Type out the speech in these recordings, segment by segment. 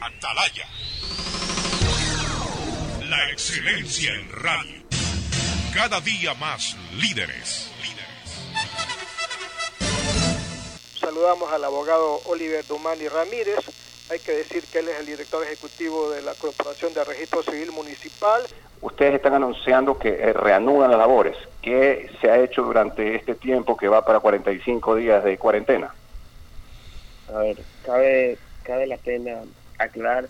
Atalaya. La excelencia en radio. Cada día más líderes. Saludamos al abogado Oliver Dumani Ramírez. Hay que decir que él es el director ejecutivo de la Corporación de Registro Civil Municipal. Ustedes están anunciando que eh, reanudan las labores. ¿Qué se ha hecho durante este tiempo que va para 45 días de cuarentena? A ver, cabe, cabe la pena aclarar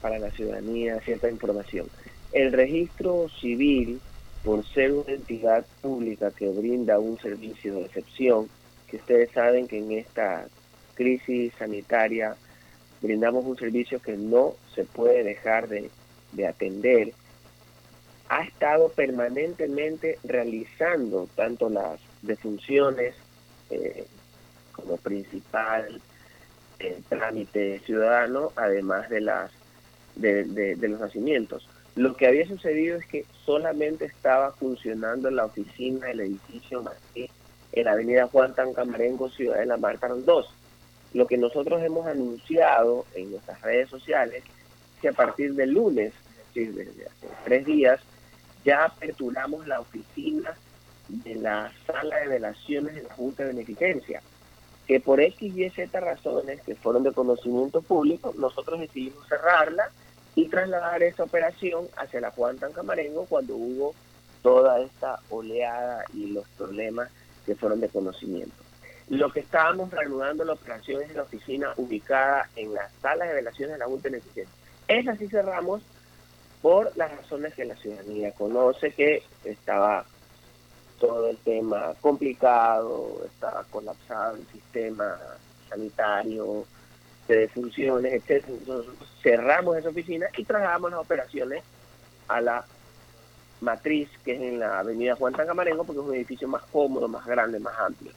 para la ciudadanía cierta información. El registro civil, por ser una entidad pública que brinda un servicio de excepción, que ustedes saben que en esta crisis sanitaria brindamos un servicio que no se puede dejar de, atender, ha estado permanentemente realizando tanto las defunciones eh, como principal eh, trámite ciudadano, además de las de, los nacimientos. Lo que había sucedido es que solamente estaba funcionando la oficina del edificio Martí en la avenida Juan Tancamarengo, Ciudad de la Marca 2. Lo que nosotros hemos anunciado en nuestras redes sociales es que a partir del lunes, desde hace tres días, ya aperturamos la oficina de la sala de velaciones de la Junta de Beneficencia que por X y Z razones que fueron de conocimiento público, nosotros decidimos cerrarla y trasladar esa operación hacia la Juan Tancamarengo cuando hubo toda esta oleada y los problemas que fueron de conocimiento. Lo que estábamos reanudando la operación es en la oficina ubicada en la sala de velaciones de la Junta de Esa sí cerramos por las razones que la ciudadanía conoce, que estaba todo el tema complicado, estaba colapsado el sistema sanitario, de defunciones, etc. Nosotros cerramos esa oficina y trasladamos las operaciones a la matriz, que es en la avenida Juan Tancamarengo, porque es un edificio más cómodo, más grande, más amplio.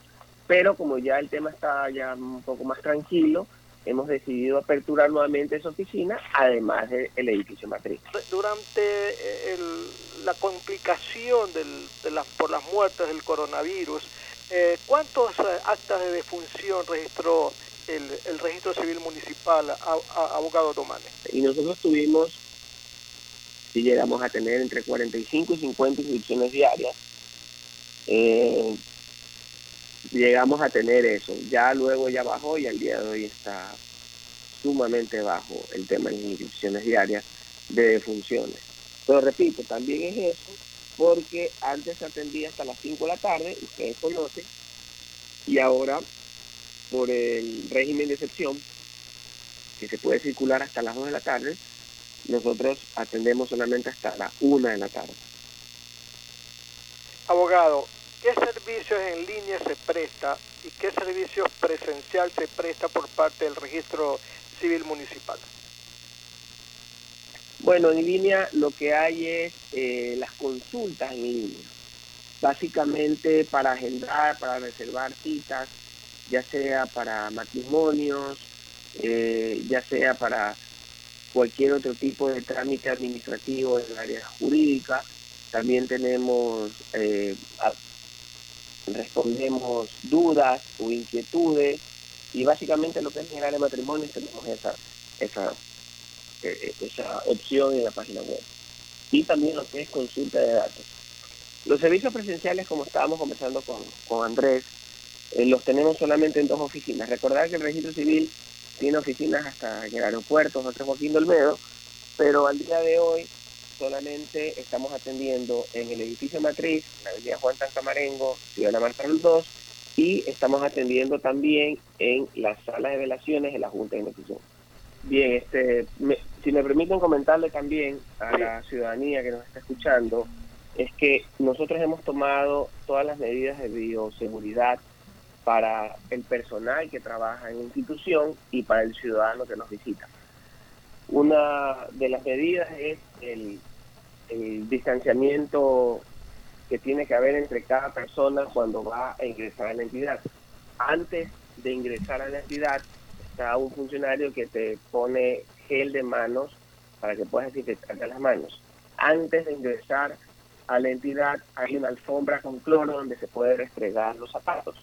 Pero como ya el tema está ya un poco más tranquilo, hemos decidido aperturar nuevamente esa oficina, además del edificio matriz. Durante eh, la complicación del, de las, por las muertes del coronavirus, eh, ¿cuántos eh, actas de defunción registró el, registro civil municipal, a, abogado Tomane? Y nosotros tuvimos, si llegamos a tener entre 45 y 50 inscripciones diarias, llegamos a tener eso. Ya luego ya bajó y al día de hoy está sumamente bajo el tema de inscripciones diarias de defunciones. Pero repito, también es eso, porque antes se atendía hasta las 5 de la tarde, ustedes conocen, y ahora por el régimen de excepción, que se puede circular hasta las 2 de la tarde, nosotros atendemos solamente hasta las 1 de la tarde. Abogado, ¿Qué servicios en línea se presta y qué servicios presencial se presta por parte del registro civil municipal? Bueno, en línea lo que hay es eh, las consultas en línea. Básicamente para agendar, para reservar citas, ya sea para matrimonios, eh, ya sea para cualquier otro tipo de trámite administrativo en el área jurídica. También tenemos eh, respondemos dudas o inquietudes y básicamente lo que es generar el matrimonio tenemos esa, esa, eh, eh, esa opción en la página web. Y también lo que es consulta de datos. Los servicios presenciales, como estábamos conversando con, con Andrés, eh, los tenemos solamente en dos oficinas. Recordar que el registro civil tiene oficinas hasta en el aeropuerto, José Joaquín Dolmedo, pero al día de hoy solamente estamos atendiendo en el edificio matriz, en la avenida Juan Tancamarengo, Ciudad de la Marta 2, y estamos atendiendo también en las salas de velaciones de la Junta de Investigación. Bien, este, si me permiten comentarle también a la ciudadanía que nos está escuchando, es que nosotros hemos tomado todas las medidas de bioseguridad para el personal que trabaja en la institución y para el ciudadano que nos visita. Una de las medidas es el, distanciamiento que tiene que haber entre cada persona cuando va a ingresar a la entidad. Antes de ingresar a la entidad está un funcionario que te pone gel de manos para que puedas desinfectarte las manos. Antes de ingresar a la entidad hay una alfombra con cloro donde se puede restregar los zapatos.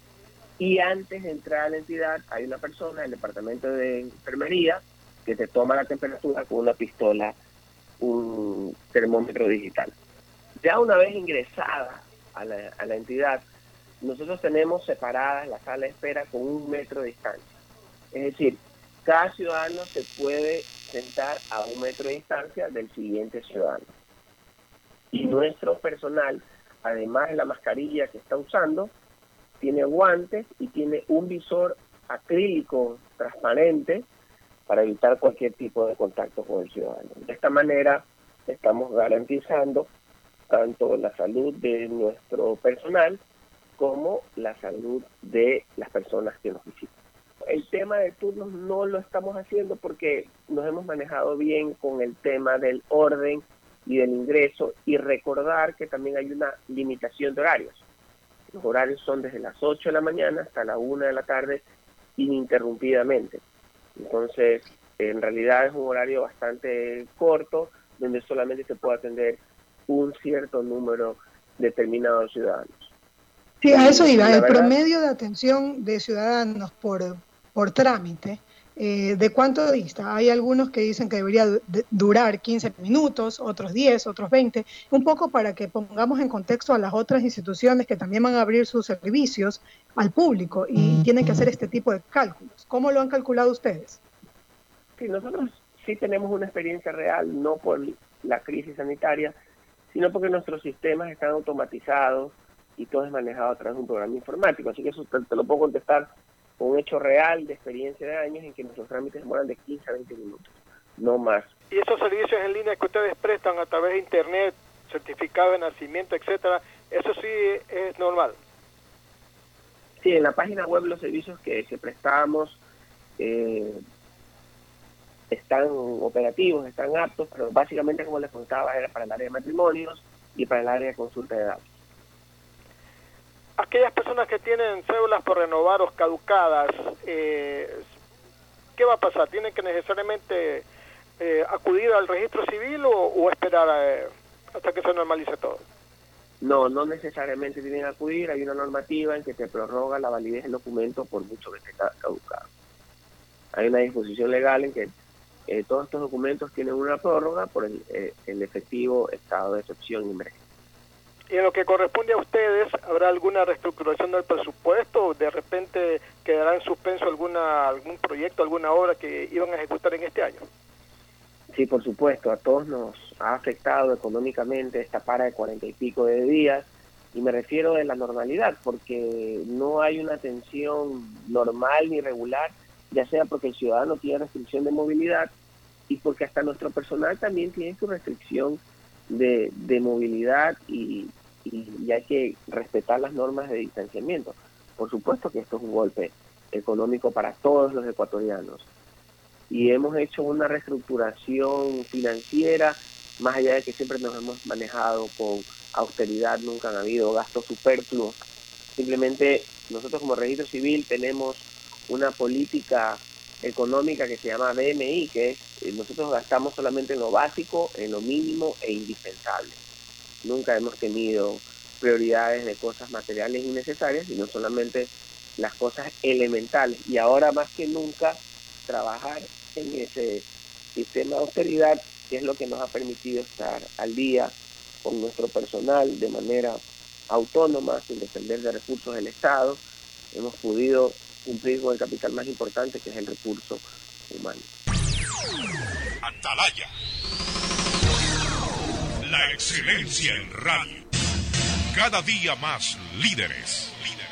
Y antes de entrar a la entidad hay una persona del departamento de enfermería que te toma la temperatura con una pistola, un termómetro digital. Ya una vez ingresada a la, entidad, nosotros tenemos separadas la sala de espera con un metro de distancia. Es decir, cada ciudadano se puede sentar a un metro de distancia del siguiente ciudadano. Y nuestro personal, además de la mascarilla que está usando, tiene guantes y tiene un visor acrílico transparente para evitar cualquier tipo de contacto con el ciudadano. De esta manera estamos garantizando tanto la salud de nuestro personal como la salud de las personas que nos visitan. El tema de turnos no lo estamos haciendo porque nos hemos manejado bien con el tema del orden y del ingreso y recordar que también hay una limitación de horarios. Los horarios son desde las 8 de la mañana hasta la 1 de la tarde ininterrumpidamente. Entonces, en realidad es un horario bastante corto donde solamente se puede atender un cierto número determinado de ciudadanos. Sí, a eso iba. El promedio de atención de ciudadanos por, por trámite, eh, ¿de cuánto dista? Hay algunos que dicen que debería durar 15 minutos, otros 10, otros 20, un poco para que pongamos en contexto a las otras instituciones que también van a abrir sus servicios al público y tienen que hacer este tipo de cálculos. ¿Cómo lo han calculado ustedes? Sí, nosotros sí tenemos una experiencia real, no por la crisis sanitaria, sino porque nuestros sistemas están automatizados, y todo es manejado a través de un programa informático. Así que eso te, lo puedo contestar con un hecho real de experiencia de años en que nuestros trámites demoran de 15 a 20 minutos, no más. ¿Y esos servicios en línea que ustedes prestan a través de Internet, certificado de nacimiento, etcétera, eso sí es normal? Sí, en la página web los servicios que, que prestamos eh, están operativos, están aptos, pero básicamente, como les contaba, era para el área de matrimonios y para el área de consulta de datos aquellas personas que tienen cédulas por renovar o caducadas, eh, ¿qué va a pasar? ¿Tienen que necesariamente eh, acudir al registro civil o, esperar eh, hasta que se normalice todo? No, no necesariamente tienen que acudir. Hay una normativa en que te prorroga la validez del documento por mucho que esté caducado. Hay una disposición legal en que todos estos documentos tienen una prórroga por el, el efectivo estado de excepción y emergencia. Y en lo que corresponde a ustedes, ¿habrá alguna reestructuración del presupuesto? ¿O de repente quedará en suspenso alguna, algún proyecto, alguna obra que iban a ejecutar en este año? Sí, por supuesto, a todos nos ha afectado económicamente esta para de cuarenta y pico de días, y me refiero de la normalidad, porque no hay una atención normal ni regular, ya sea porque el ciudadano tiene restricción de movilidad y porque hasta nuestro personal también tiene su restricción de, de movilidad y, y, hay que respetar las normas de distanciamiento. Por supuesto que esto es un golpe económico para todos los ecuatorianos. Y hemos hecho una reestructuración financiera, más allá de que siempre nos hemos manejado con austeridad, nunca han habido gastos superfluos. Simplemente nosotros como registro civil tenemos una política económica que se llama BMI, que es eh, nosotros gastamos solamente en lo básico, en lo mínimo e indispensable. Nunca hemos tenido prioridades de cosas materiales innecesarias, sino solamente las cosas elementales. Y ahora más que nunca trabajar en ese sistema de austeridad, que es lo que nos ha permitido estar al día con nuestro personal de manera autónoma, sin depender de recursos del Estado. Hemos podido cumplir con el capital más importante, que es el recurso humano. Atalaya. La excelencia en radio. Cada día más líderes. líderes.